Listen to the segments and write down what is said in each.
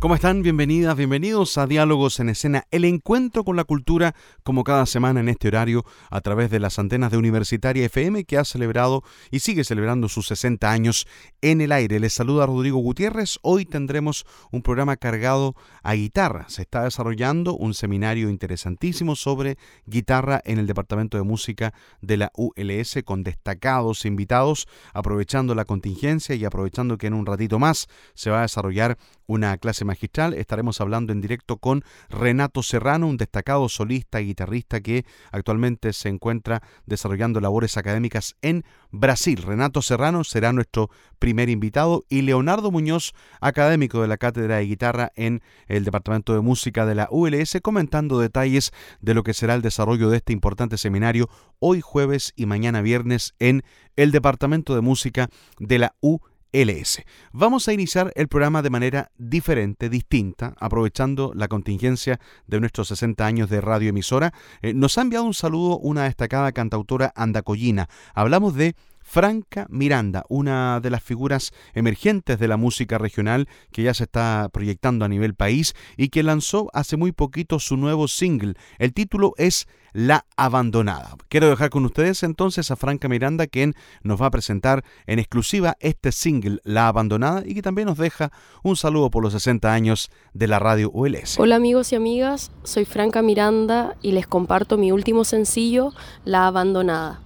¿Cómo están? Bienvenidas, bienvenidos a Diálogos en Escena, el encuentro con la cultura como cada semana en este horario a través de las antenas de Universitaria FM que ha celebrado y sigue celebrando sus 60 años en el aire. Les saluda Rodrigo Gutiérrez. Hoy tendremos un programa cargado a guitarra. Se está desarrollando un seminario interesantísimo sobre guitarra en el Departamento de Música de la ULS con destacados invitados, aprovechando la contingencia y aprovechando que en un ratito más se va a desarrollar una clase magistral. Estaremos hablando en directo con Renato Serrano, un destacado solista y guitarrista que actualmente se encuentra desarrollando labores académicas en Brasil. Renato Serrano será nuestro primer invitado y Leonardo Muñoz, académico de la Cátedra de Guitarra en el Departamento de Música de la ULS, comentando detalles de lo que será el desarrollo de este importante seminario hoy jueves y mañana viernes en el Departamento de Música de la ULS. LS. Vamos a iniciar el programa de manera diferente, distinta, aprovechando la contingencia de nuestros 60 años de radioemisora. Eh, nos ha enviado un saludo una destacada cantautora andacoyina. Hablamos de Franca Miranda, una de las figuras emergentes de la música regional que ya se está proyectando a nivel país y que lanzó hace muy poquito su nuevo single. El título es La Abandonada. Quiero dejar con ustedes entonces a Franca Miranda, quien nos va a presentar en exclusiva este single, La Abandonada, y que también nos deja un saludo por los 60 años de la radio ULS. Hola amigos y amigas, soy Franca Miranda y les comparto mi último sencillo, La Abandonada.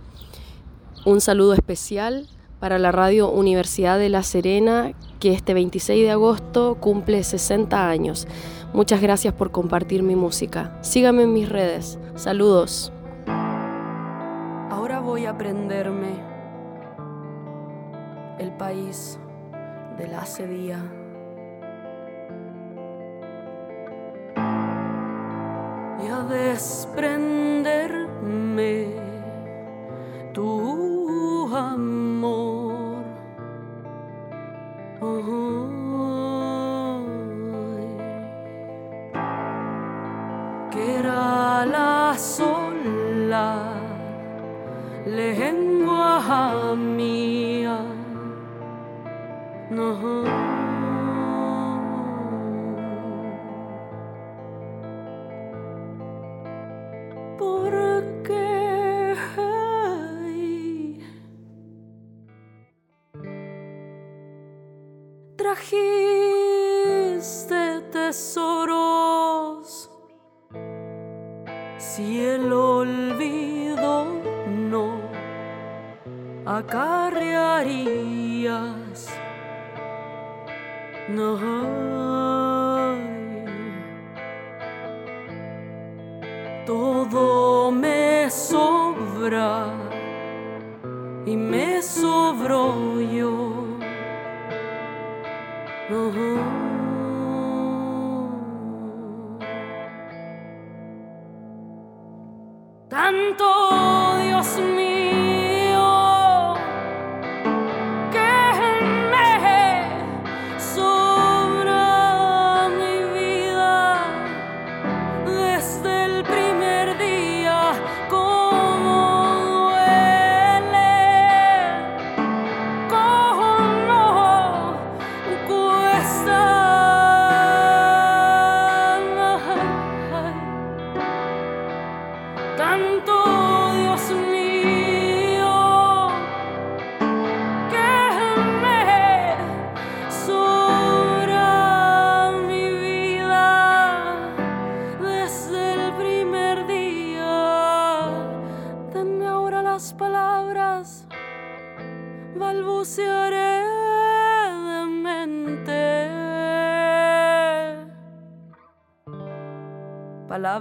Un saludo especial para la radio Universidad de La Serena, que este 26 de agosto cumple 60 años. Muchas gracias por compartir mi música. Síganme en mis redes. Saludos. Ahora voy a aprenderme el país del hace día. Y a desprenderme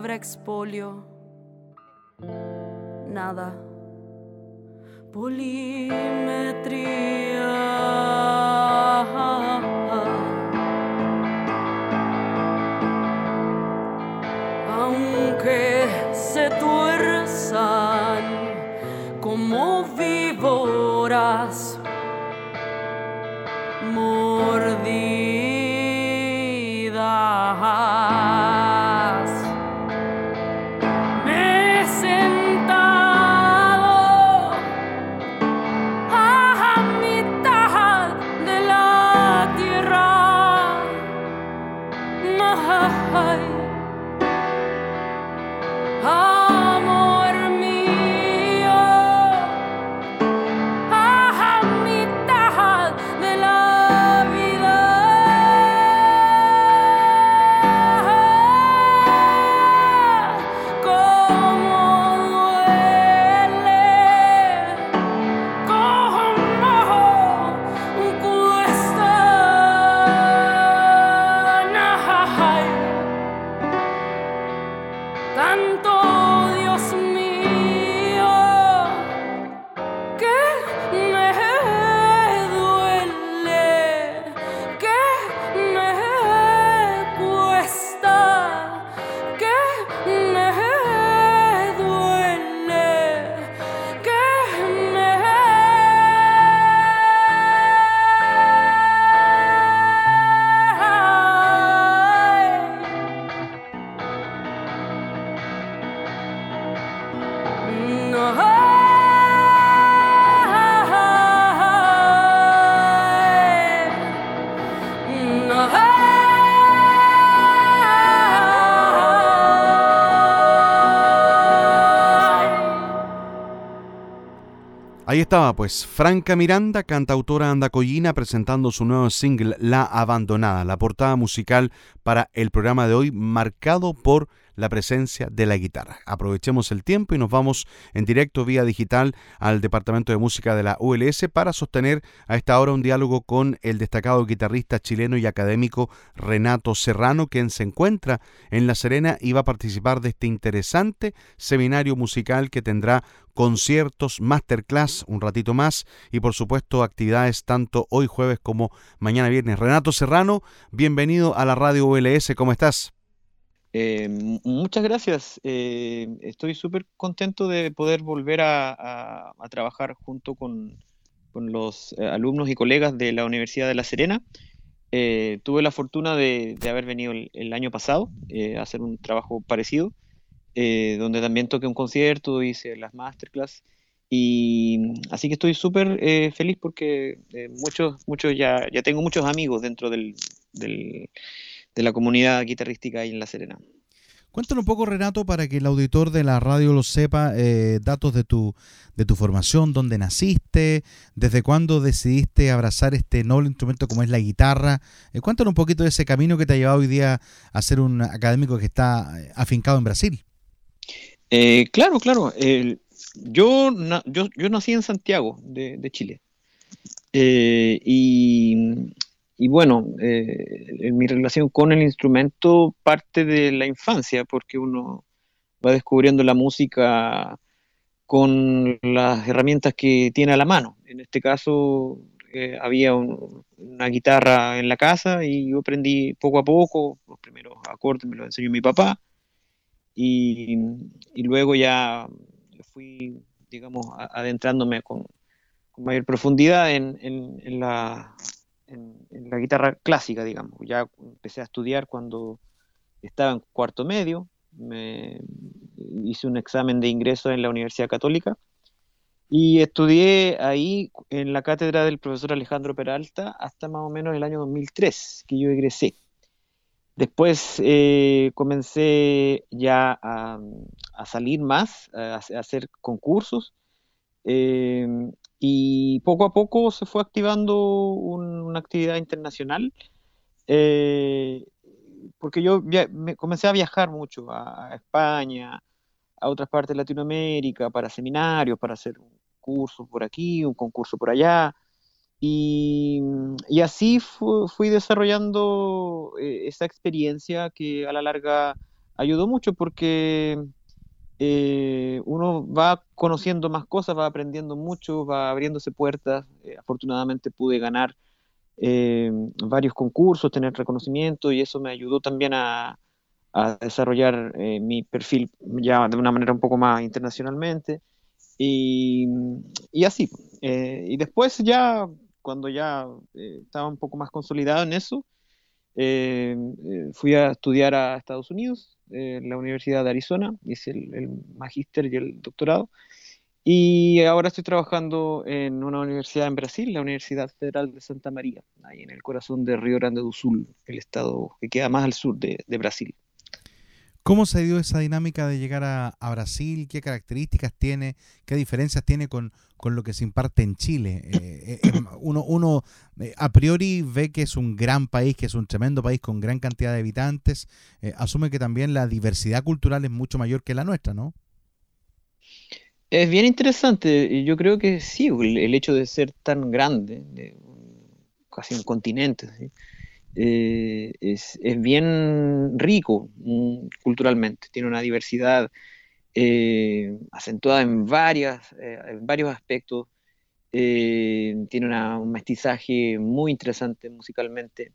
palabra expolio, nada. Polimetría. Estaba, pues, Franca Miranda, cantautora andacoyina, presentando su nuevo single La Abandonada, la portada musical para el programa de hoy, marcado por la presencia de la guitarra. Aprovechemos el tiempo y nos vamos en directo vía digital al Departamento de Música de la ULS para sostener a esta hora un diálogo con el destacado guitarrista chileno y académico Renato Serrano, quien se encuentra en La Serena y va a participar de este interesante seminario musical que tendrá conciertos, masterclass un ratito más y por supuesto actividades tanto hoy jueves como mañana viernes. Renato Serrano, bienvenido a la radio ULS, ¿cómo estás? Eh, muchas gracias. Eh, estoy súper contento de poder volver a, trabajar junto con, los eh, alumnos y colegas de la Universidad de La Serena. tuve la fortuna de, haber venido el, año pasado a hacer un trabajo parecido, donde también toqué un concierto, hice las masterclass. Y así que estoy súper feliz porque muchos, muchos ya, ya tengo muchos amigos dentro del de la comunidad guitarrística ahí en La Serena. Cuéntanos un poco, Renato, para que el auditor de la radio lo sepa, eh, datos de tu, de tu formación, dónde naciste, desde cuándo decidiste abrazar este noble instrumento como es la guitarra. Eh, cuéntanos un poquito de ese camino que te ha llevado hoy día a ser un académico que está eh, afincado en Brasil. claro, claro. yo, yo, yo, nací en Santiago, de, de Chile. y y bueno, eh, mi relación con el instrumento parte de la infancia, porque uno va descubriendo la música con las herramientas que tiene a la mano. En este caso, eh, había una guitarra en la casa y yo aprendí poco a poco, los primeros acordes me los enseñó mi papá, y, luego ya fui, digamos, adentrándome con, mayor profundidad en la en, la guitarra clásica, digamos. Ya empecé a estudiar cuando estaba en cuarto medio, me hice un examen de ingreso en la Universidad Católica y estudié ahí en la cátedra del profesor Alejandro Peralta hasta más o menos el año 2003, que yo egresé. Después eh, comencé ya a, salir más, a, hacer concursos. Eh, y poco a poco se fue activando una actividad internacional, eh, porque yo me comencé a viajar mucho a, España, a otras partes de Latinoamérica, para seminarios, para hacer un curso por aquí, un concurso por allá. Y, así fui desarrollando eh, esa experiencia que a la larga ayudó mucho porque eh, uno va conociendo más cosas, va aprendiendo mucho, va abriéndose puertas. Eh, afortunadamente pude ganar eh, varios concursos, tener reconocimiento y eso me ayudó también a, desarrollar mi perfil ya de una manera un poco más internacionalmente. Y, y así. y después ya, cuando ya estaba un poco más consolidado en eso, fui a estudiar a Estados Unidos en la Universidad de Arizona, hice el, el magíster y el doctorado. Y ahora estoy trabajando en una universidad en Brasil, la Universidad Federal de Santa María, ahí en el corazón de Río Grande do Sul, el estado que queda más al sur de Brasil. ¿Cómo se dio esa dinámica de llegar a, Brasil? ¿Qué características tiene? ¿Qué diferencias tiene con, lo que se imparte en Chile? Eh, eh, em, uno uno eh, a priori ve que es un gran país, que es un tremendo país con gran cantidad de habitantes. asume que también la diversidad cultural es mucho mayor que la nuestra, ¿no? Es bien interesante. Yo creo que sí, el, hecho de ser tan grande, de casi un continente, ¿sí? Eh, es, bien rico mm, culturalmente, tiene una diversidad eh, acentuada en, varias, eh, en varios aspectos, tiene un mestizaje muy interesante musicalmente.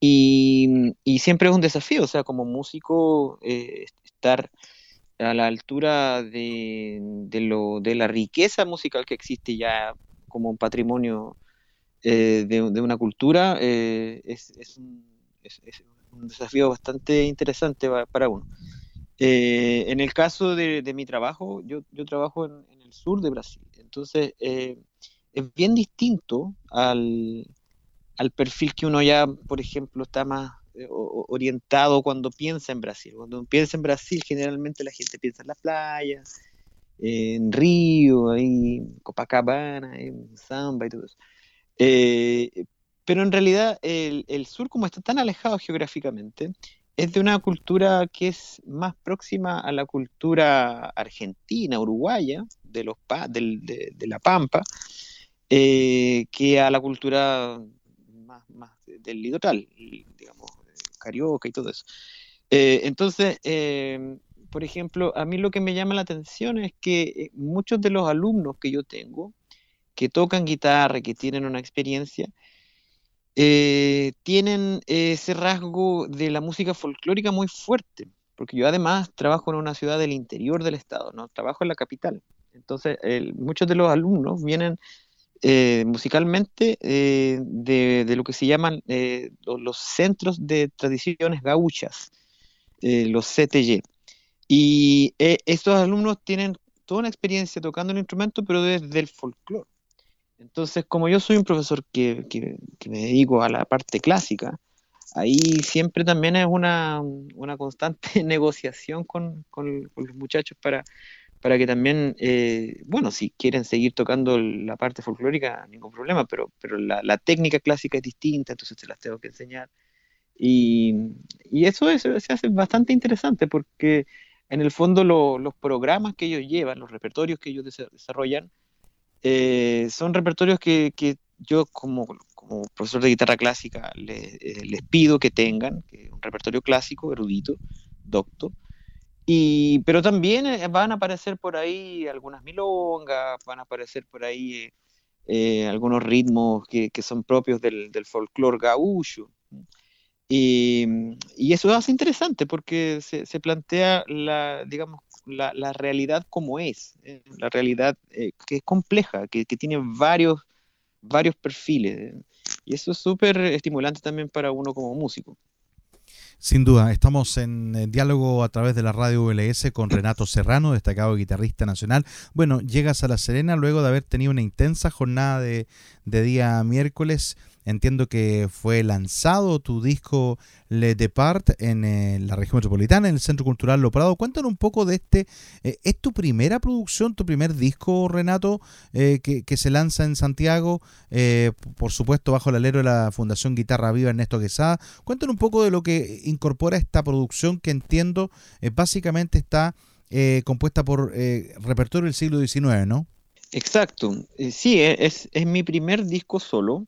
Y, siempre es un desafío, o sea, como músico estar a la altura de, lo, de la riqueza musical que existe ya como un patrimonio eh, de, una cultura eh, es, un, desafío bastante interesante para uno. Eh, en el caso de, mi trabajo, yo, trabajo en, el sur de Brasil, entonces es bien distinto al, perfil que uno ya, por ejemplo, está más orientado cuando piensa en Brasil. Cuando piensa en Brasil, generalmente la gente piensa en las playas, en Río, en Copacabana, en samba y todo eso. Eh, pero en realidad el, sur, como está tan alejado geográficamente, es de una cultura que es más próxima a la cultura argentina, uruguaya, de, los de, la Pampa, eh, que a la cultura más, del litoral, digamos, carioca y todo eso. Eh, entonces, por ejemplo, a mí lo que me llama la atención es que muchos de los alumnos que yo tengo, que tocan guitarra, que tienen una experiencia, eh, tienen ese rasgo de la música folclórica muy fuerte, porque yo además trabajo en una ciudad del interior del estado, no trabajo en la capital. Entonces, muchos de los alumnos vienen eh, musicalmente eh, de, lo que se llaman los, centros de tradiciones gauchas, los CTG. Y estos alumnos tienen toda una experiencia tocando un instrumento, pero desde el folclore. Entonces, como yo soy un profesor que, me dedico a la parte clásica, ahí siempre también es una, constante negociación con, los muchachos para, para que también, eh, bueno, si quieren seguir tocando la parte folclórica, ningún problema, pero, pero la, técnica clásica es distinta, entonces te las tengo que enseñar. Y, eso, eso, se hace bastante interesante porque en el fondo los programas que ellos llevan, los repertorios que ellos desarrollan, eh, son repertorios que, yo como, profesor de guitarra clásica eh, les, pido que tengan, un repertorio clásico, erudito, docto, y, pero también eh, van a aparecer por ahí algunas milongas, van a aparecer por ahí algunos ritmos que, son propios del, del folclore gaúcho. Y, y, eso hace interesante porque se, se plantea la, digamos, la, la, realidad como es, eh, la realidad eh, que es compleja, que, tiene varios, varios perfiles. Y eso es súper estimulante también para uno como músico. Sin duda, estamos en diálogo a través de la radio VLS con Renato Serrano, destacado guitarrista nacional. Bueno, llegas a La Serena luego de haber tenido una intensa jornada de, de día miércoles Entiendo que fue lanzado tu disco Le Depart en eh, la región metropolitana, en el Centro Cultural Lo Prado. Cuéntanos un poco de este. Eh, ¿Es tu primera producción, tu primer disco, Renato, eh, que, se lanza en Santiago? por supuesto, bajo el alero de la Fundación Guitarra Viva Ernesto Quesada. Cuéntanos un poco de lo que incorpora esta producción que entiendo básicamente está compuesta por repertorio del siglo XIX, ¿no? Exacto. sí, es, es mi primer disco solo.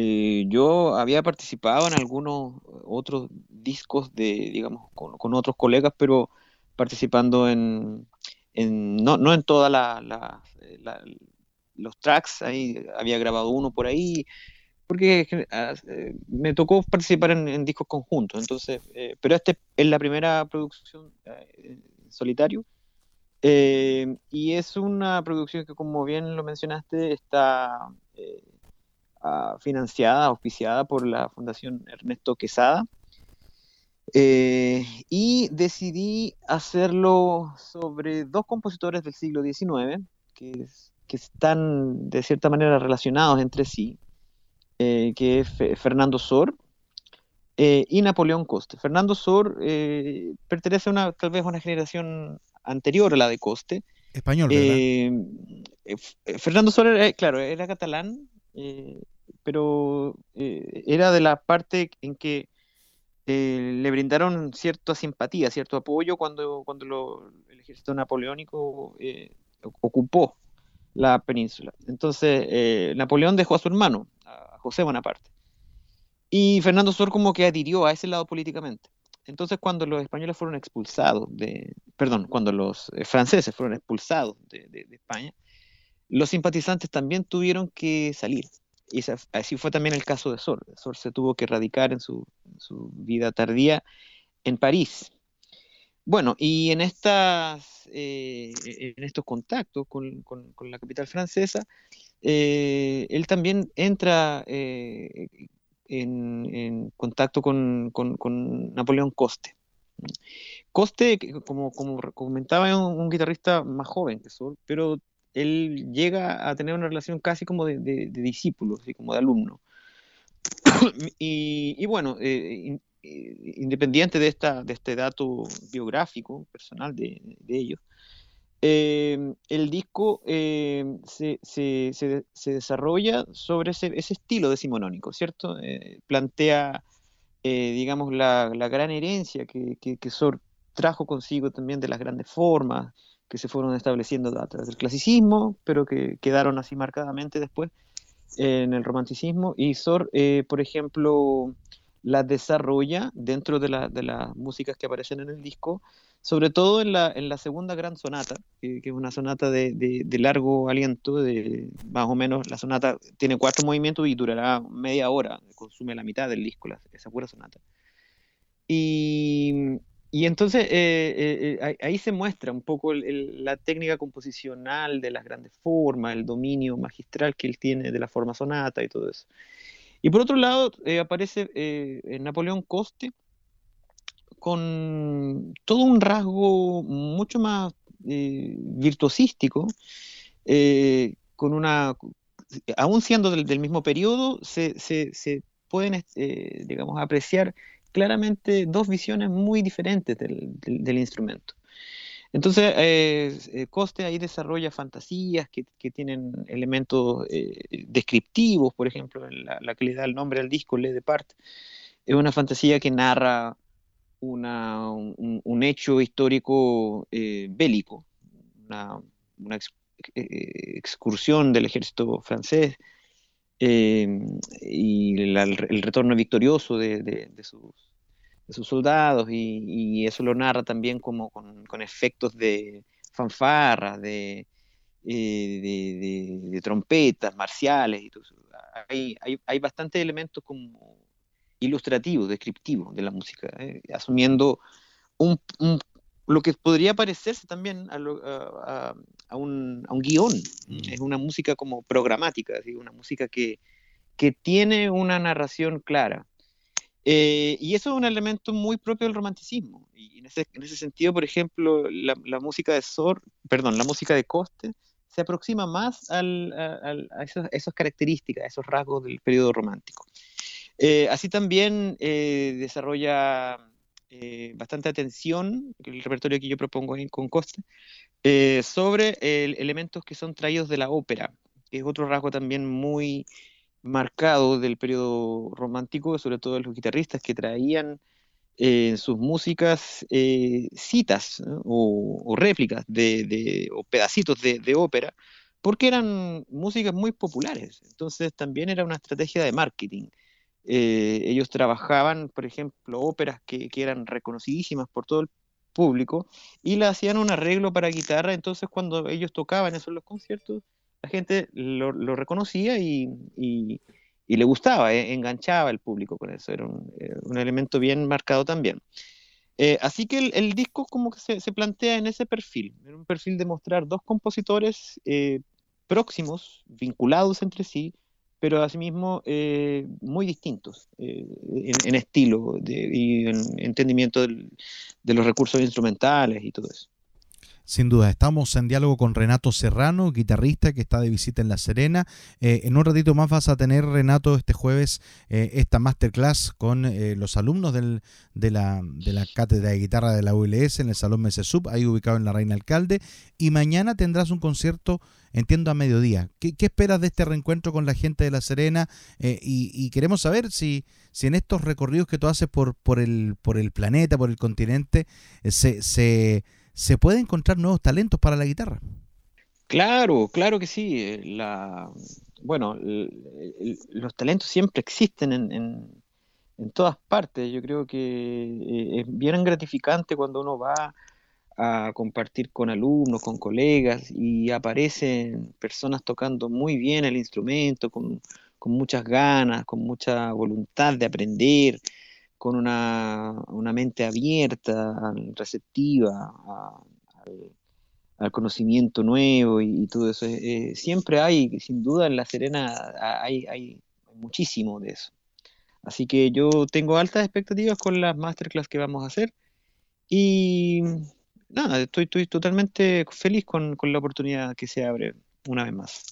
Eh, yo había participado en algunos otros discos de, digamos, con, otros colegas, pero participando en, no, no, en todas la, los tracks, ahí había grabado uno por ahí, porque ah, eh, me tocó participar en, discos conjuntos, entonces, eh, pero este es la primera producción en solitario, y es una producción que, como bien lo mencionaste, está financiada, auspiciada por la Fundación Ernesto Quesada. Eh, y decidí hacerlo sobre dos compositores del siglo XIX que, que están de cierta manera relacionados entre sí, eh, que es Fernando Sor eh, y Napoleón Coste. Fernando Sor pertenece a una, tal vez a una generación anterior a la de Coste. Español, ¿verdad? Fernando Sor, claro, era catalán, eh, pero eh, era de la parte en que eh, le brindaron cierta simpatía, cierto apoyo cuando, cuando el ejército napoleónico ocupó la península. Entonces, Napoleón dejó a su hermano, a José Bonaparte. Y Fernando Sor como que adhirió a ese lado políticamente. Entonces, cuando los españoles fueron expulsados de, perdón, cuando los franceses fueron expulsados de España, los simpatizantes también tuvieron que salir. Y así fue también el caso de Sor. Sor se tuvo que radicar en su, vida tardía en París. Bueno, y en, estas, eh, en estos contactos con, la capital francesa, eh, él también entra eh, en, contacto con, Napoleón Coste. Coste, como, comentaba, es un, un, guitarrista más joven que Sol, pero él llega a tener una relación casi como de, discípulo, así como de alumno. y, bueno, eh, eh, independiente de, esta, de este dato biográfico, personal de, ellos, eh, el disco se, desarrolla sobre ese, estilo decimonónico, ¿cierto? plantea, digamos, la, gran herencia que, que, que trajo consigo también de las grandes formas, que se fueron estableciendo a través del clasicismo, pero que quedaron así marcadamente después en el romanticismo. Y Sor, eh, por ejemplo, la desarrolla dentro de, la, de, las músicas que aparecen en el disco, sobre todo en la, en la segunda gran sonata, que, es una sonata de, de, largo aliento, de más o menos, la sonata tiene cuatro movimientos y durará media hora, consume la mitad del disco, esa pura sonata. Y, y entonces eh, eh, eh, ahí se muestra un poco la técnica composicional de las grandes formas, el dominio magistral que él tiene de la forma sonata y todo eso. Y por otro lado aparece Napoleón Coste con todo un rasgo mucho más virtuosístico, con una, aún siendo del, mismo periodo, se, se, se pueden, digamos, apreciar claramente dos visiones muy diferentes del, instrumento. Entonces, eh, eh, Coste ahí desarrolla fantasías que, tienen elementos eh, descriptivos, por ejemplo, la, que le da el nombre al disco, Le Depart, es una fantasía que narra un, hecho histórico bélico, una, excursión del ejército francés y el retorno victorioso de sus de sus soldados y, eso lo narra también como con, efectos de fanfarras, eh, de, trompetas marciales y Hay, hay, hay bastantes elementos como ilustrativos, descriptivos de la música, eh, asumiendo un, lo que podría parecerse también a, a, un, a un, guion. Mm. Es una música como programática, una música que, que tiene una narración clara. Eh, y eso es un elemento muy propio del romanticismo. Y en ese, en ese sentido, por ejemplo, la, la, música de Sor, perdón, la música de Coste se aproxima más al, a, esas características, a esos rasgos del periodo romántico. Eh, así también eh, desarrolla bastante atención, el repertorio que yo propongo ahí con Coste, sobre elementos que son traídos de la ópera, que es otro rasgo también muy marcado del periodo romántico, sobre todo los guitarristas que traían eh, en sus músicas eh, citas o, réplicas de, o pedacitos de, ópera, porque eran músicas muy populares. Entonces también era una estrategia de marketing eh, ellos trabajaban, por ejemplo, óperas que, eran reconocidísimas por todo el público y le hacían un arreglo para guitarra, entonces cuando ellos tocaban eso en los conciertos, la gente lo, reconocía y, y, y, le gustaba, eh, enganchaba el público con eso, era un, eh, elemento bien marcado también. Eh, así que el, disco como que se, se, plantea en ese perfil, en un perfil de mostrar dos compositores próximos, vinculados entre sí, pero asimismo eh, muy distintos eh, en, estilo de, y en entendimiento del, de los recursos instrumentales y todo eso. Sin duda, estamos en diálogo con Renato Serrano, guitarrista que está de visita en La Serena. Eh, en un ratito más vas a tener, Renato, este jueves eh, esta masterclass con eh, los alumnos del, de, la, de, la, cátedra de guitarra de la ULS en el Salón Mesesub, ahí ubicado en la Reina Alcalde. Y mañana tendrás un concierto, entiendo, a mediodía. ¿Qué, qué esperas de este reencuentro con la gente de La Serena? Y, y, queremos saber si, si en estos recorridos que tú haces por, por, el, por el planeta, por el continente, se... se se puede encontrar nuevos talentos para la guitarra. Claro, claro que sí. Eh, la, bueno, los talentos siempre existen en, en, en, todas partes. Yo creo que eh, es bien gratificante cuando uno va a compartir con alumnos, con colegas y aparecen personas tocando muy bien el instrumento, con, con muchas ganas, con mucha voluntad de aprender con una, una mente abierta, receptiva a, al, al, conocimiento nuevo y, y todo eso. Eh, siempre hay, sin duda, en La Serena hay, hay, muchísimo de eso. Así que yo tengo altas expectativas con las masterclass que vamos a hacer y nada, estoy, totalmente feliz con, con la oportunidad que se abre una vez más.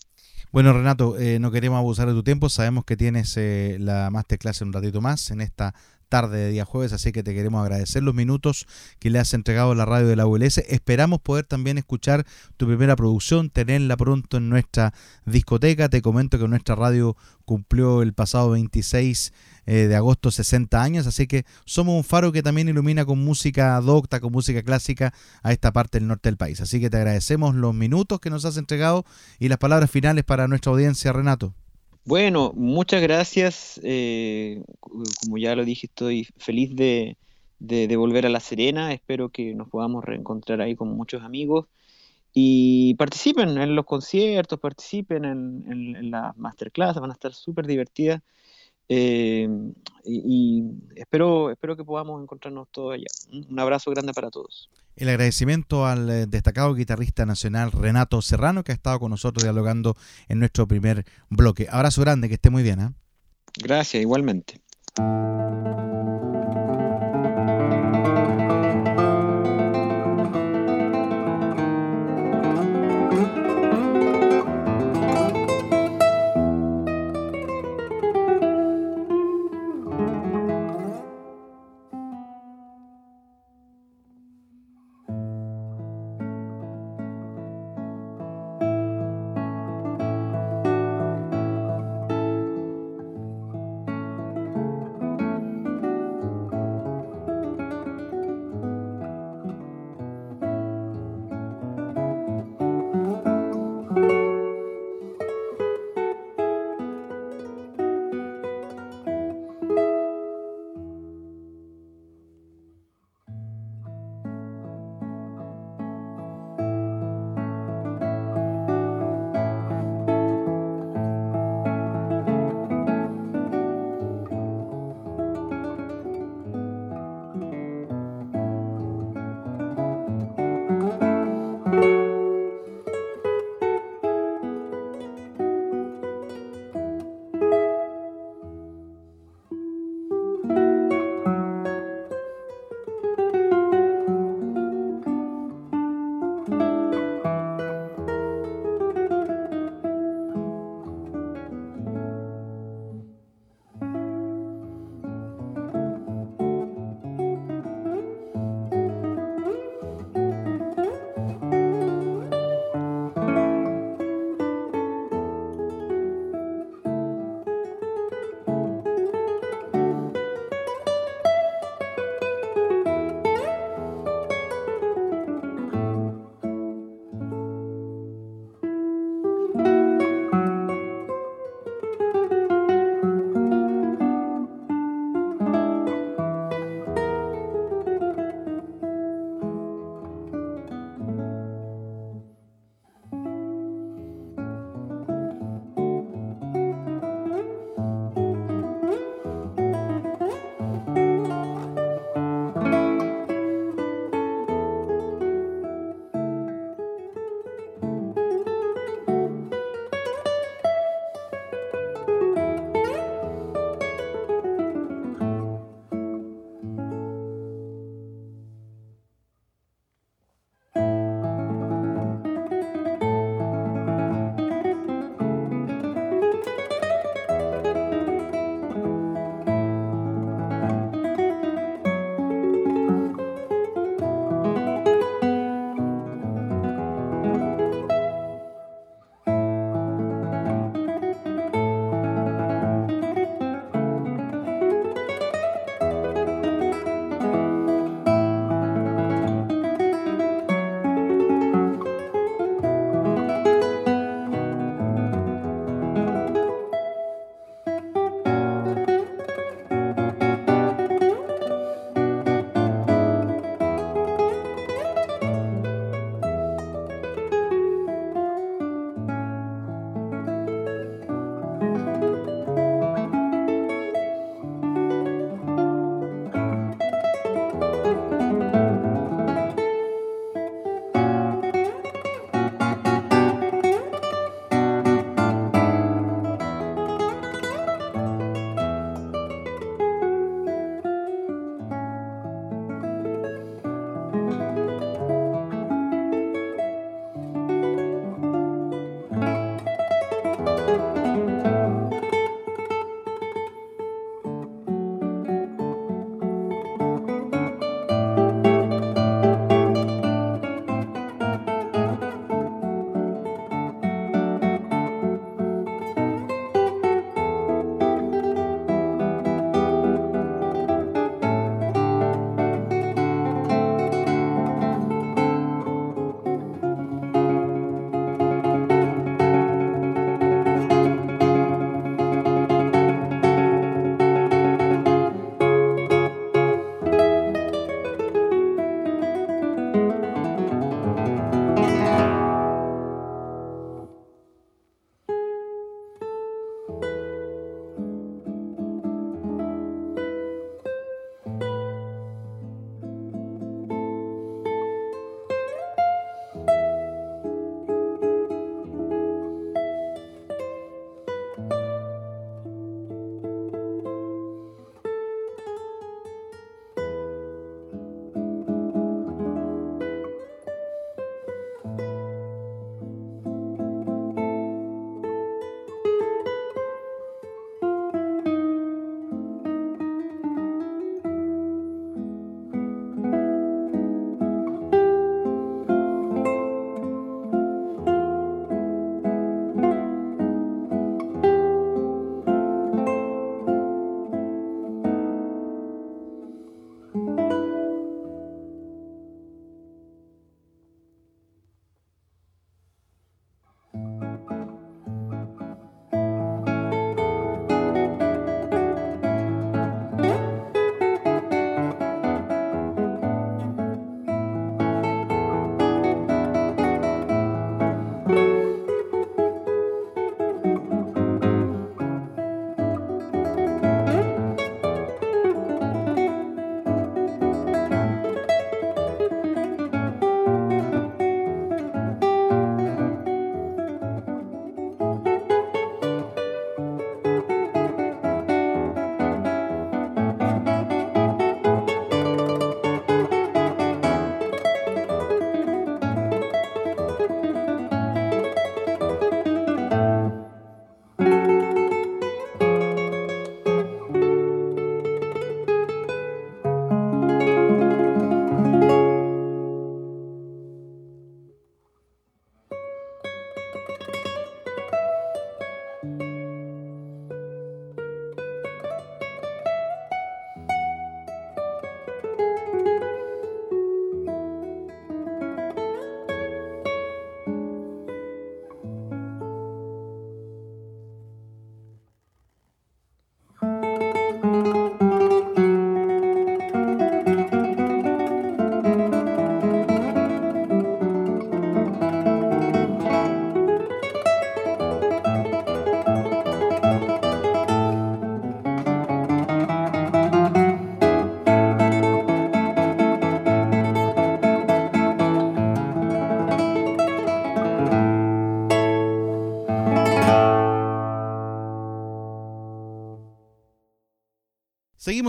Bueno, Renato, eh, no queremos abusar de tu tiempo. Sabemos que tienes eh, la masterclass en un ratito más en esta tarde de día jueves, así que te queremos agradecer los minutos que le has entregado a la radio de la ULS. Esperamos poder también escuchar tu primera producción, tenerla pronto en nuestra discoteca. Te comento que nuestra radio cumplió el pasado 26 eh, de agosto 60 años, así que somos un faro que también ilumina con música docta, con música clásica a esta parte del norte del país. Así que te agradecemos los minutos que nos has entregado y las palabras finales para nuestra audiencia, Renato. Bueno, muchas gracias. Eh, como ya lo dije, estoy feliz de, de, volver a La Serena. Espero que nos podamos reencontrar ahí con muchos amigos. Y participen en los conciertos, participen en, en, en las masterclass, van a estar súper divertidas. Eh, y, y, espero, espero que podamos encontrarnos todos allá. Un abrazo grande para todos. El agradecimiento al eh, destacado guitarrista nacional Renato Serrano, que ha estado con nosotros dialogando en nuestro primer bloque. Abrazo grande, que esté muy bien. ¿eh? Gracias, igualmente.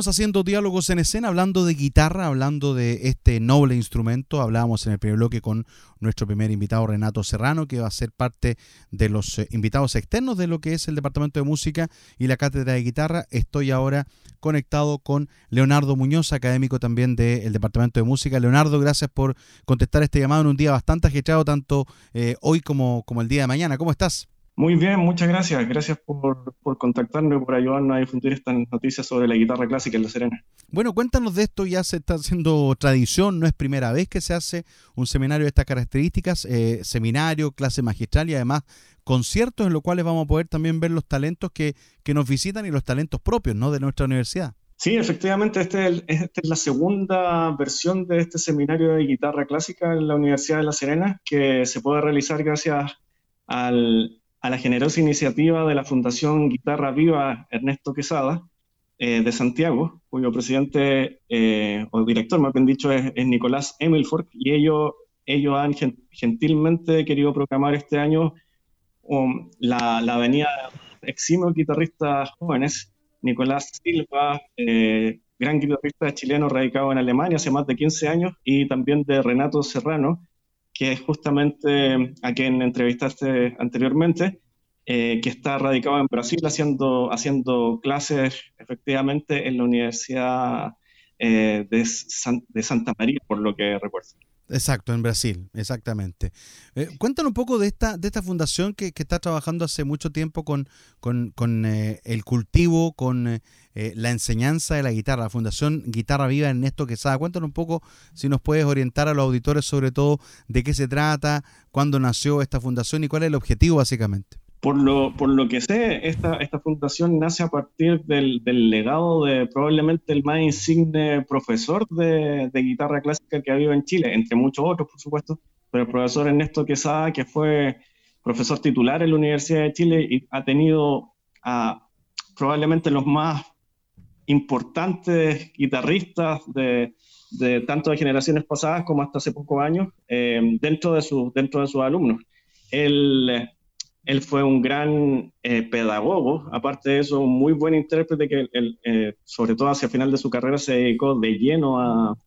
Haciendo diálogos en escena, hablando de guitarra, hablando de este noble instrumento. Hablábamos en el primer bloque con nuestro primer invitado, Renato Serrano, que va a ser parte de los eh, invitados externos de lo que es el Departamento de Música y la Cátedra de Guitarra. Estoy ahora conectado con Leonardo Muñoz, académico también del Departamento de Música. Leonardo, gracias por contestar este llamado en un día bastante agitado, tanto eh, hoy como, como el día de mañana. ¿Cómo estás? Muy bien, muchas gracias. Gracias por, por contactarme, por ayudarnos a difundir estas noticias sobre la guitarra clásica en La Serena. Bueno, cuéntanos de esto, ya se está haciendo tradición, no es primera vez que se hace un seminario de estas características, eh, seminario, clase magistral y además conciertos en los cuales vamos a poder también ver los talentos que, que nos visitan y los talentos propios ¿no? de nuestra universidad. Sí, efectivamente, este es, esta es la segunda versión de este seminario de guitarra clásica en la Universidad de La Serena, que se puede realizar gracias al, a la generosa iniciativa de la Fundación Guitarra Viva Ernesto Quesada eh, de Santiago, cuyo presidente eh, o director, más bien dicho, es, Nicolás Emilford, y ellos, ellos han gentilmente querido proclamar este año um, la, la venida de eximios guitarristas jóvenes, Nicolás Silva, eh, gran guitarrista chileno radicado en Alemania hace más de 15 años, y también de Renato Serrano, que es justamente a quien entrevistaste anteriormente, eh, que está radicado en Brasil haciendo, haciendo clases efectivamente en la Universidad eh, de, de, Santa María, por lo que recuerdo. Exacto, en Brasil, exactamente. Eh, cuéntanos un poco de esta, de esta fundación que, que está trabajando hace mucho tiempo con, con, con eh, el cultivo, con eh, la enseñanza de la guitarra, la Fundación Guitarra Viva Ernesto Quesada. Cuéntanos un poco, si nos puedes orientar a los auditores sobre todo de qué se trata, cuándo nació esta fundación y cuál es el objetivo básicamente. Por lo, por lo que sé, esta, esta fundación nace a partir del, del legado de probablemente el más insigne profesor de, de, guitarra clásica que ha habido en Chile, entre muchos otros, por supuesto, pero el profesor Ernesto Quesada, que fue profesor titular en la Universidad de Chile y ha tenido a probablemente los más importantes guitarristas de, de tanto de generaciones pasadas como hasta hace pocos años eh, dentro, de su, dentro de sus alumnos. Él él fue un gran eh, pedagogo, aparte de eso, un muy buen intérprete que, él, eh, sobre todo hacia el final de su carrera, se dedicó de lleno a,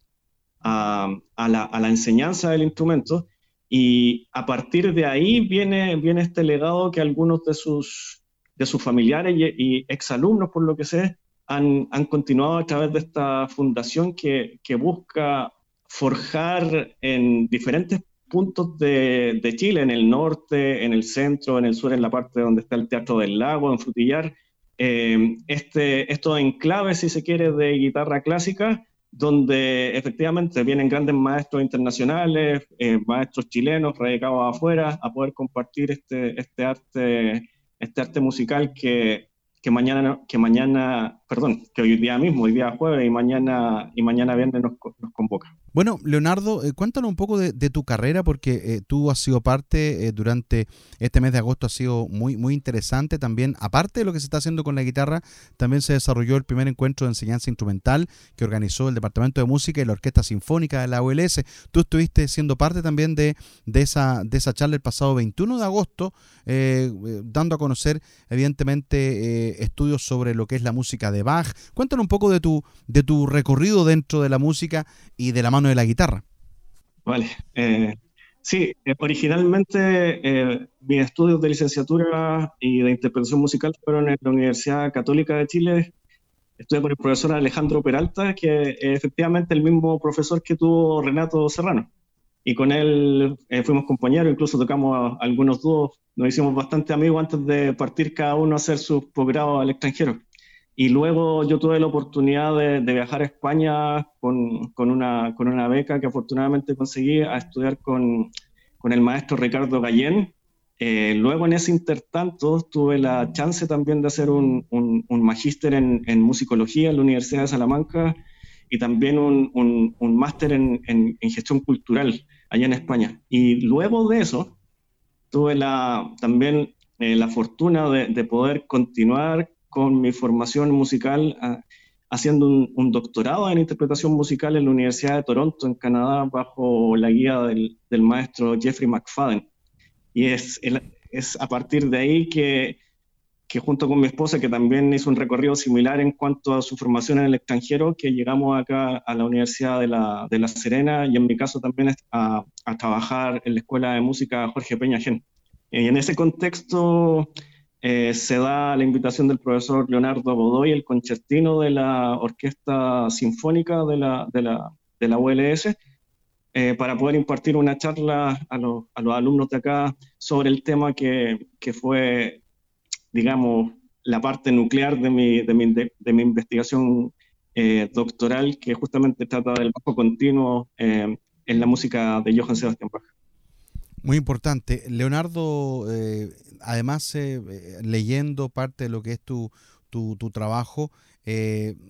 a, a, la, a, la, enseñanza del instrumento. Y a partir de ahí viene, viene este legado que algunos de sus, de sus familiares y, y exalumnos, por lo que sé, han, han, continuado a través de esta fundación que, que busca forjar en diferentes puntos de, de, Chile, en el norte, en el centro, en el sur, en la parte donde está el Teatro del Lago, en Frutillar. Eh, este, estos enclaves, si se quiere, de guitarra clásica, donde efectivamente vienen grandes maestros internacionales, eh, maestros chilenos radicados afuera, a poder compartir este, este, arte, este arte musical que, que mañana, que mañana, perdón, que hoy día mismo, hoy día jueves y mañana, y mañana viernes nos, nos convoca. Bueno, Leonardo, eh, cuéntanos un poco de, tu carrera, porque eh, tú has sido parte eh, durante este mes de agosto, ha sido muy, muy interesante también. Aparte de lo que se está haciendo con la guitarra, también se desarrolló el primer encuentro de enseñanza instrumental que organizó el Departamento de Música y la Orquesta Sinfónica de la OLS. Tú estuviste siendo parte también de, de, esa, de esa charla el pasado 21 de agosto, dando a conocer, evidentemente, estudios sobre lo que es la música de Bach. Cuéntanos un poco de tu, de tu recorrido dentro de la música y de la de la guitarra. Vale. Eh, sí, eh, originalmente eh, mis estudios de licenciatura y de interpretación musical fueron en la Universidad Católica de Chile. Estudié con el profesor Alejandro Peralta, que es efectivamente el mismo profesor que tuvo Renato Serrano. Y con él eh, fuimos compañeros, incluso tocamos algunos dúos. Nos hicimos bastante amigos antes de partir cada uno a hacer su posgrado al extranjero. Y luego yo tuve la oportunidad de, de viajar a España con, con, una, con, una, beca que afortunadamente conseguí a estudiar con, con el maestro Ricardo Gallén. Eh, luego en ese intertanto tuve la chance también de hacer un, un, un magíster en, en, musicología en la Universidad de Salamanca y también un, un máster en, en, gestión cultural allá en España. Y luego de eso tuve la, también eh, la fortuna de, de poder continuar con mi formación musical ah, haciendo un, doctorado en interpretación musical en la Universidad de Toronto, en Canadá, bajo la guía del, maestro Jeffrey McFadden. Y es, a partir de ahí que, que junto con mi esposa, que también hizo un recorrido similar en cuanto a su formación en el extranjero, que llegamos acá a la Universidad de La, de la Serena y en mi caso también a, a, trabajar en la Escuela de Música Jorge Peña Gen. Y en ese contexto eh, se da la invitación del profesor Leonardo Godoy, el concertino de la Orquesta Sinfónica de la, ULS, eh, para poder impartir una charla a, los, a los alumnos de acá sobre el tema que, fue digamos, la parte nuclear de mi, investigación eh, doctoral, que justamente trata del bajo continuo en la música de Johann Sebastian Bach. Muy importante. Leonardo, eh, además, leyendo parte de lo que es tu, tu, tu trabajo,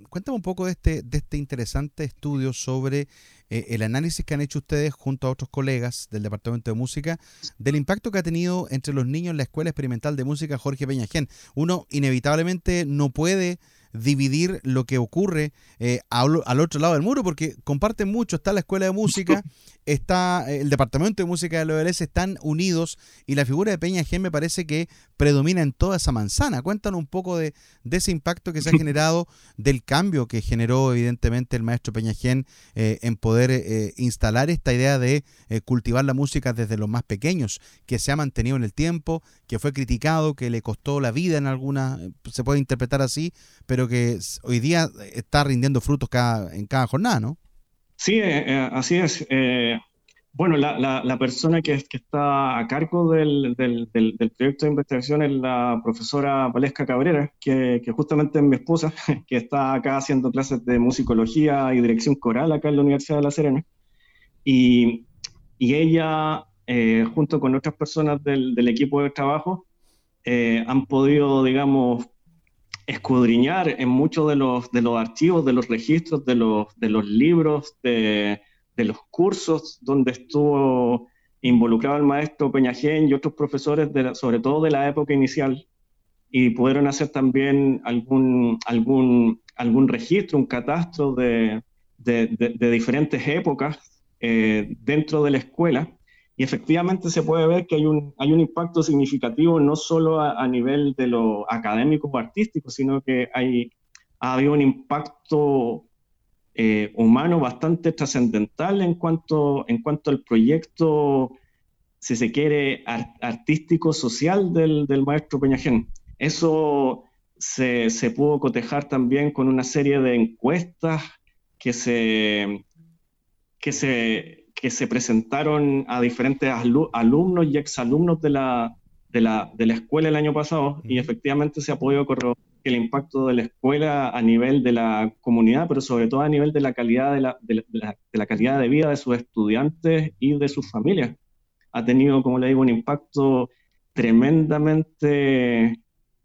cuéntame un poco de este, de este interesante estudio sobre eh, el análisis que han hecho ustedes junto a otros colegas del Departamento de Música del impacto que ha tenido entre los niños en la Escuela Experimental de Música Jorge Peñajén. Uno inevitablemente no puede dividir lo que ocurre eh, al, otro lado del muro, porque comparten mucho, está la escuela de música, está eh, el departamento de música de la OLS, están unidos y la figura de Peña Gen me parece que predomina en toda esa manzana. Cuéntanos un poco de, ese impacto que se ha generado, del cambio que generó evidentemente el maestro Peña Gen eh, en poder instalar esta idea de cultivar la música desde los más pequeños, que se ha mantenido en el tiempo, que fue criticado, que le costó la vida en alguna, se puede interpretar así, pero que hoy día está rindiendo frutos cada, en cada jornada, ¿no? Sí, eh, eh, así es. Eh, bueno, la, la, persona que, que, está a cargo del, del, del, proyecto de investigación es la profesora Valesca Cabrera, que, que, justamente es mi esposa, que está acá haciendo clases de musicología y dirección coral acá en la Universidad de La Serena. Y, y ella, junto con otras personas del, del equipo de trabajo, han podido, digamos, escudriñar en muchos de los, de los archivos, de los registros, de los, de los libros, de, de los cursos donde estuvo involucrado el maestro Peñajén y otros profesores, sobre todo de la época inicial, y pudieron hacer también algún, algún, algún registro, un catastro de, de, de diferentes épocas eh, dentro de la escuela y efectivamente se puede ver que hay un, hay un impacto significativo no solo a, nivel de lo académico o artístico, sino que hay, ha habido un impacto eh, humano bastante trascendental en cuanto, en cuanto al proyecto, si se quiere, artístico, social del, del maestro Peñajén. Eso se, se pudo cotejar también con una serie de encuestas que se, que se que se presentaron a diferentes alumnos y exalumnos de la, de, la, de la escuela el año pasado y efectivamente se ha podido corroborar el impacto de la escuela a nivel de la comunidad, pero sobre todo a nivel de la calidad de la, de la, de la calidad de vida de sus estudiantes y de sus familias. Ha tenido, como le digo, un impacto tremendamente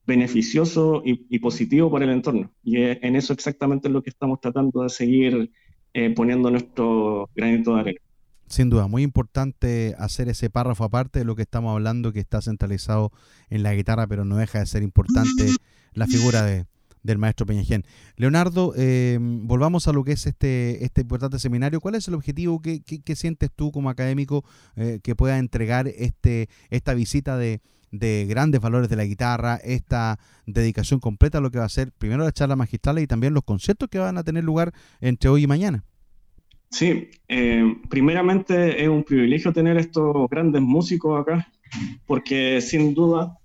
beneficioso y, y, positivo para el entorno. Y en eso exactamente es lo que estamos tratando de seguir eh, poniendo nuestro granito de arena. Sin duda, muy importante hacer ese párrafo aparte de lo que estamos hablando, que está centralizado en la guitarra, pero no deja de ser importante la figura de, del maestro Peñajén. Leonardo, eh, volvamos a lo que es este, este importante seminario. ¿Cuál es el objetivo? ¿Qué, qué, sientes tú como académico eh, que pueda entregar este, esta visita de, de grandes valores de la guitarra, esta dedicación completa a lo que va a ser primero la charla magistral y también los conciertos que van a tener lugar entre hoy y mañana? Sí, eh, primeramente es un privilegio tener estos grandes músicos acá, porque sin duda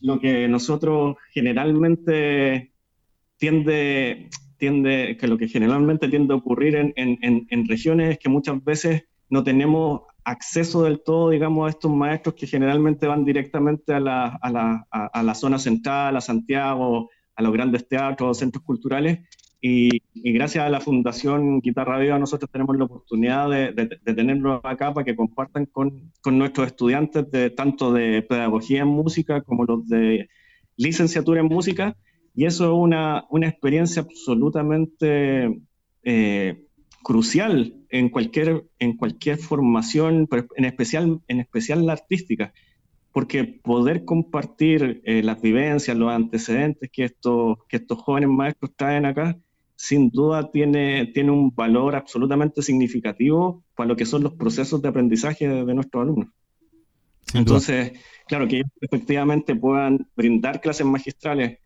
lo que nosotros generalmente tiende, tiende que lo que generalmente tiende a ocurrir en, regiones es que muchas veces no tenemos acceso del todo, digamos, a estos maestros que generalmente van directamente a la, a la, a la zona central, a Santiago, a los grandes teatros, centros culturales, y, gracias a la Fundación Guitarra Viva nosotros tenemos la oportunidad de, de, tenerlos acá para que compartan con, con, nuestros estudiantes de tanto de pedagogía en música como los de licenciatura en música. Y eso es una, una experiencia absolutamente eh, crucial en cualquier, en cualquier formación, en especial, en especial la artística porque poder compartir eh, las vivencias, los antecedentes que estos, que estos jóvenes maestros traen acá, sin duda tiene, tiene un valor absolutamente significativo para lo que son los procesos de aprendizaje de, nuestros alumnos. Entonces, claro, que ellos efectivamente puedan brindar clases magistrales,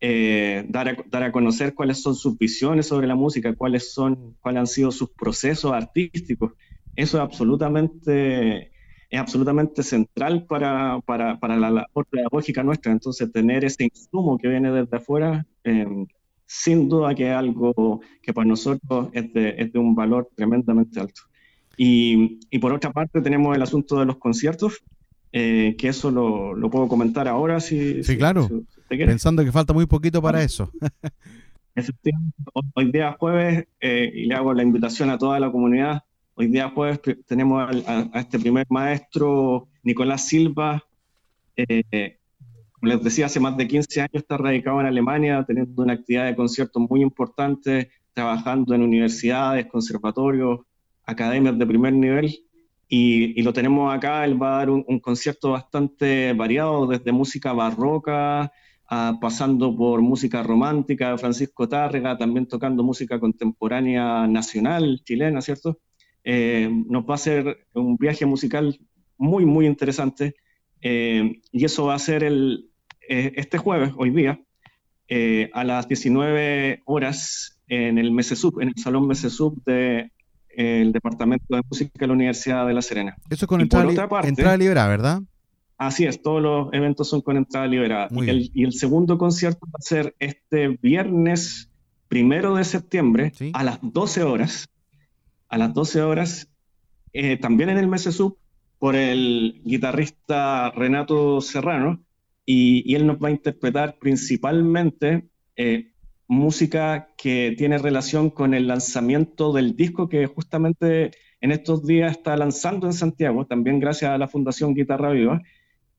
eh, dar, a, dar a conocer cuáles son sus visiones sobre la música, cuáles, son, cuáles han sido sus procesos artísticos. Eso es absolutamente, es absolutamente central para, para, para la labor pedagógica nuestra. Entonces, tener ese insumo que viene desde afuera, eh, sin duda que es algo que para nosotros es de, es de un valor tremendamente alto. Y, y, por otra parte tenemos el asunto de los conciertos, eh, que eso lo, lo, puedo comentar ahora. Si, sí, si, claro. Si Pensando que falta muy poquito para eso. hoy día jueves, eh, y le hago la invitación a toda la comunidad, hoy día jueves tenemos a, a, a este primer maestro, Nicolás Silva, eh, como les decía, hace más de 15 años está radicado en Alemania, teniendo una actividad de conciertos muy importante, trabajando en universidades, conservatorios, academias de primer nivel. Y, lo tenemos acá, él va a dar un, concierto bastante variado, desde música barroca, pasando por música romántica, Francisco Tárrega, también tocando música contemporánea nacional, chilena, ¿cierto? Eh, nos va a hacer un viaje musical muy, muy interesante. Eh, y eso va a ser el, eh, este jueves, hoy día, eh, a las 19 horas en el MESESUB, en el Salón MESESUB del de, Departamento de Música de la Universidad de La Serena. Eso es con entrada, li parte, entrada liberada, ¿verdad? Así es, todos los eventos son con entrada liberada. Y el, y el, segundo concierto va a ser este viernes primero de septiembre ¿Sí? a las 12 horas. A las 12 horas, eh, también en el MESESUB, por el guitarrista Renato Serrano, y, él nos va a interpretar principalmente eh, música que tiene relación con el lanzamiento del disco que justamente en estos días está lanzando en Santiago, también gracias a la Fundación Guitarra Viva,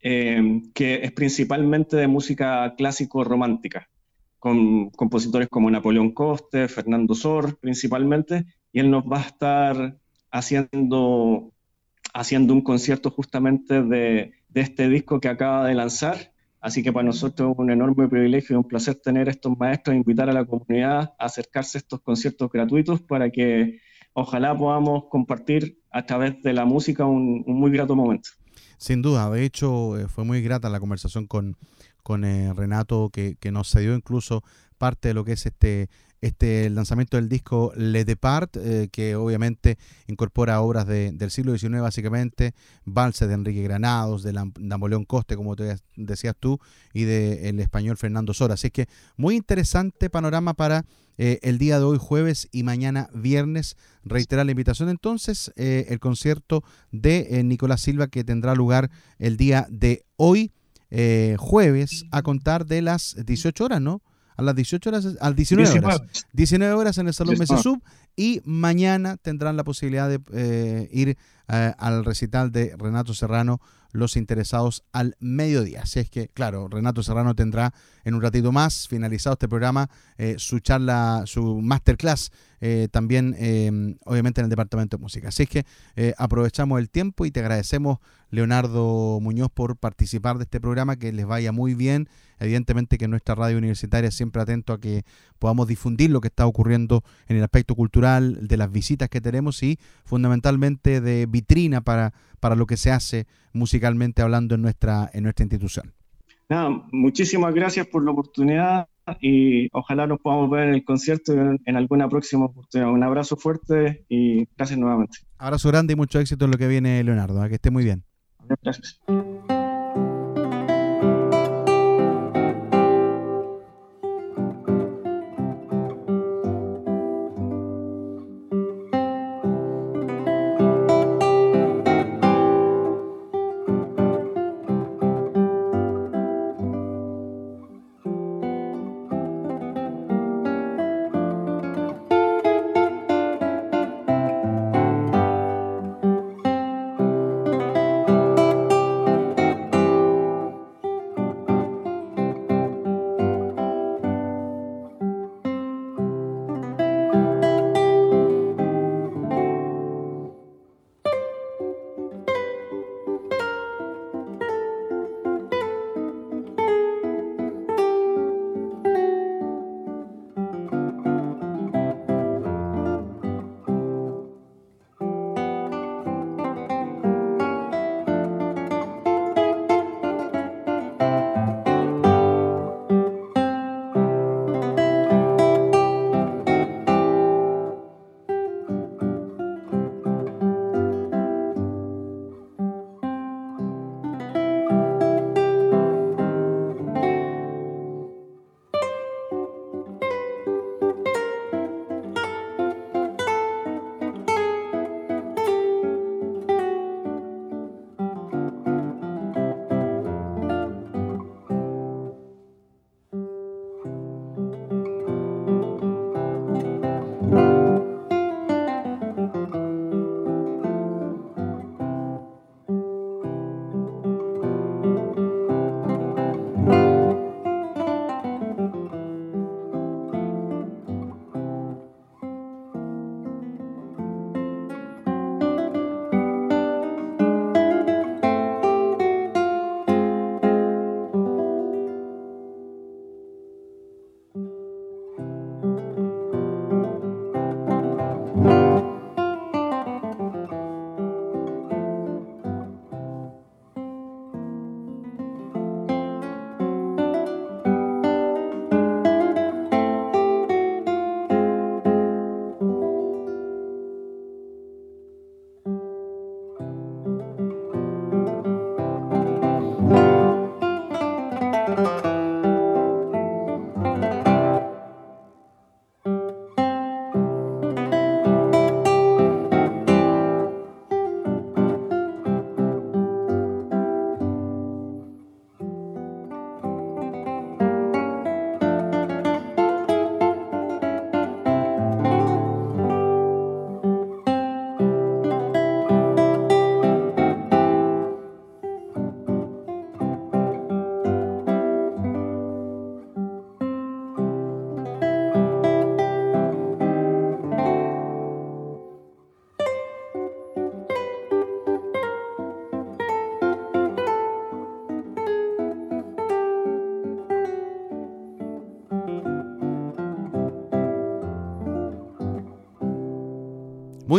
eh, que es principalmente de música clásico romántica, con compositores como Napoleón Coste, Fernando Sor principalmente, y él nos va a estar haciendo, haciendo un concierto justamente de, de este disco que acaba de lanzar Así que para nosotros es un enorme privilegio y un placer tener estos maestros, invitar a la comunidad a acercarse a estos conciertos gratuitos para que ojalá podamos compartir a través de la música un, un muy grato momento. Sin duda, de hecho eh, fue muy grata la conversación con, con eh, Renato que, que nos cedió incluso parte de lo que es este este el lanzamiento del disco Le Depart, eh, que obviamente incorpora obras de, del siglo XIX básicamente, valses de Enrique Granados, de Napoleón Coste, como te decías tú, y del de español Fernando Sora. Así que muy interesante panorama para eh, el día de hoy jueves y mañana viernes. Reiterar la invitación entonces, eh, el concierto de Nicolás Silva que tendrá lugar el día de hoy. jueves a contar de las 18 horas, ¿no? A las 18 horas, a las 19 horas. 19 horas en el Salón Mesesub y mañana tendrán la posibilidad de eh, ir eh, al recital de Renato Serrano los interesados al mediodía. Así es que, claro, Renato Serrano tendrá en un ratito más, finalizado este programa, eh, su charla, su masterclass, eh, también eh, obviamente en el Departamento de Música. Así es que aprovechamos el tiempo y te agradecemos, Leonardo Muñoz, por participar de este programa, que les vaya muy bien. Evidentemente que nuestra radio universitaria es siempre atento a que podamos difundir lo que está ocurriendo en el aspecto cultural, de las visitas que tenemos y fundamentalmente de vitrina para, para lo que se hace musicalmente hablando en nuestra, en nuestra institución. Nada, muchísimas gracias por la oportunidad y ojalá nos podamos ver en el concierto en, en, alguna próxima oportunidad. Un abrazo fuerte y gracias nuevamente. Abrazo grande y mucho éxito en lo que viene, Leonardo. ¿eh? Que esté muy bien. Gracias.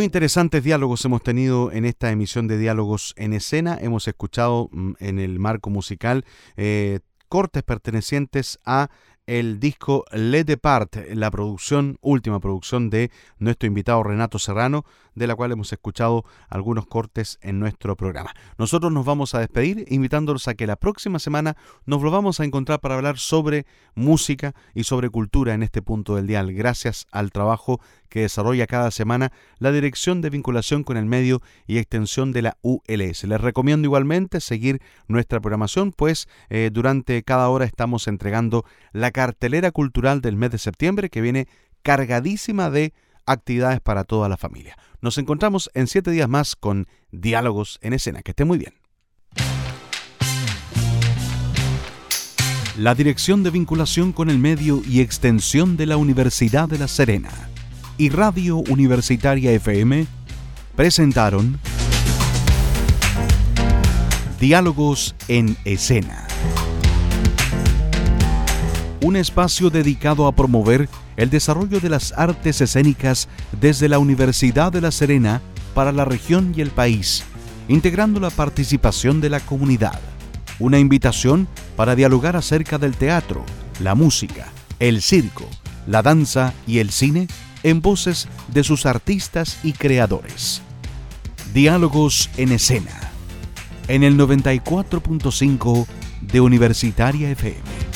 Muy interesantes diálogos hemos tenido en esta emisión de Diálogos en Escena. Hemos escuchado mm, en el marco musical eh, cortes pertenecientes a el disco Le Depart, la producción, última producción de nuestro invitado Renato Serrano, de la cual hemos escuchado algunos cortes en nuestro programa. Nosotros nos vamos a despedir invitándolos a que la próxima semana nos volvamos a encontrar para hablar sobre música y sobre cultura en este punto del dial, gracias al trabajo que desarrolla cada semana la Dirección de Vinculación con el Medio y Extensión de la ULS. Les recomiendo igualmente seguir nuestra programación, pues eh, durante cada hora estamos entregando la cartelera cultural del mes de septiembre que viene cargadísima de actividades para toda la familia. Nos encontramos en siete días más con Diálogos en Escena. Que esté muy bien. La Dirección de Vinculación con el Medio y Extensión de la Universidad de La Serena y Radio Universitaria FM presentaron Diálogos en Escena. Un espacio dedicado a promover el desarrollo de las artes escénicas desde la Universidad de La Serena para la región y el país, integrando la participación de la comunidad. Una invitación para dialogar acerca del teatro, la música, el circo, la danza y el cine en voces de sus artistas y creadores. Diálogos en escena, en el 94.5 de Universitaria FM.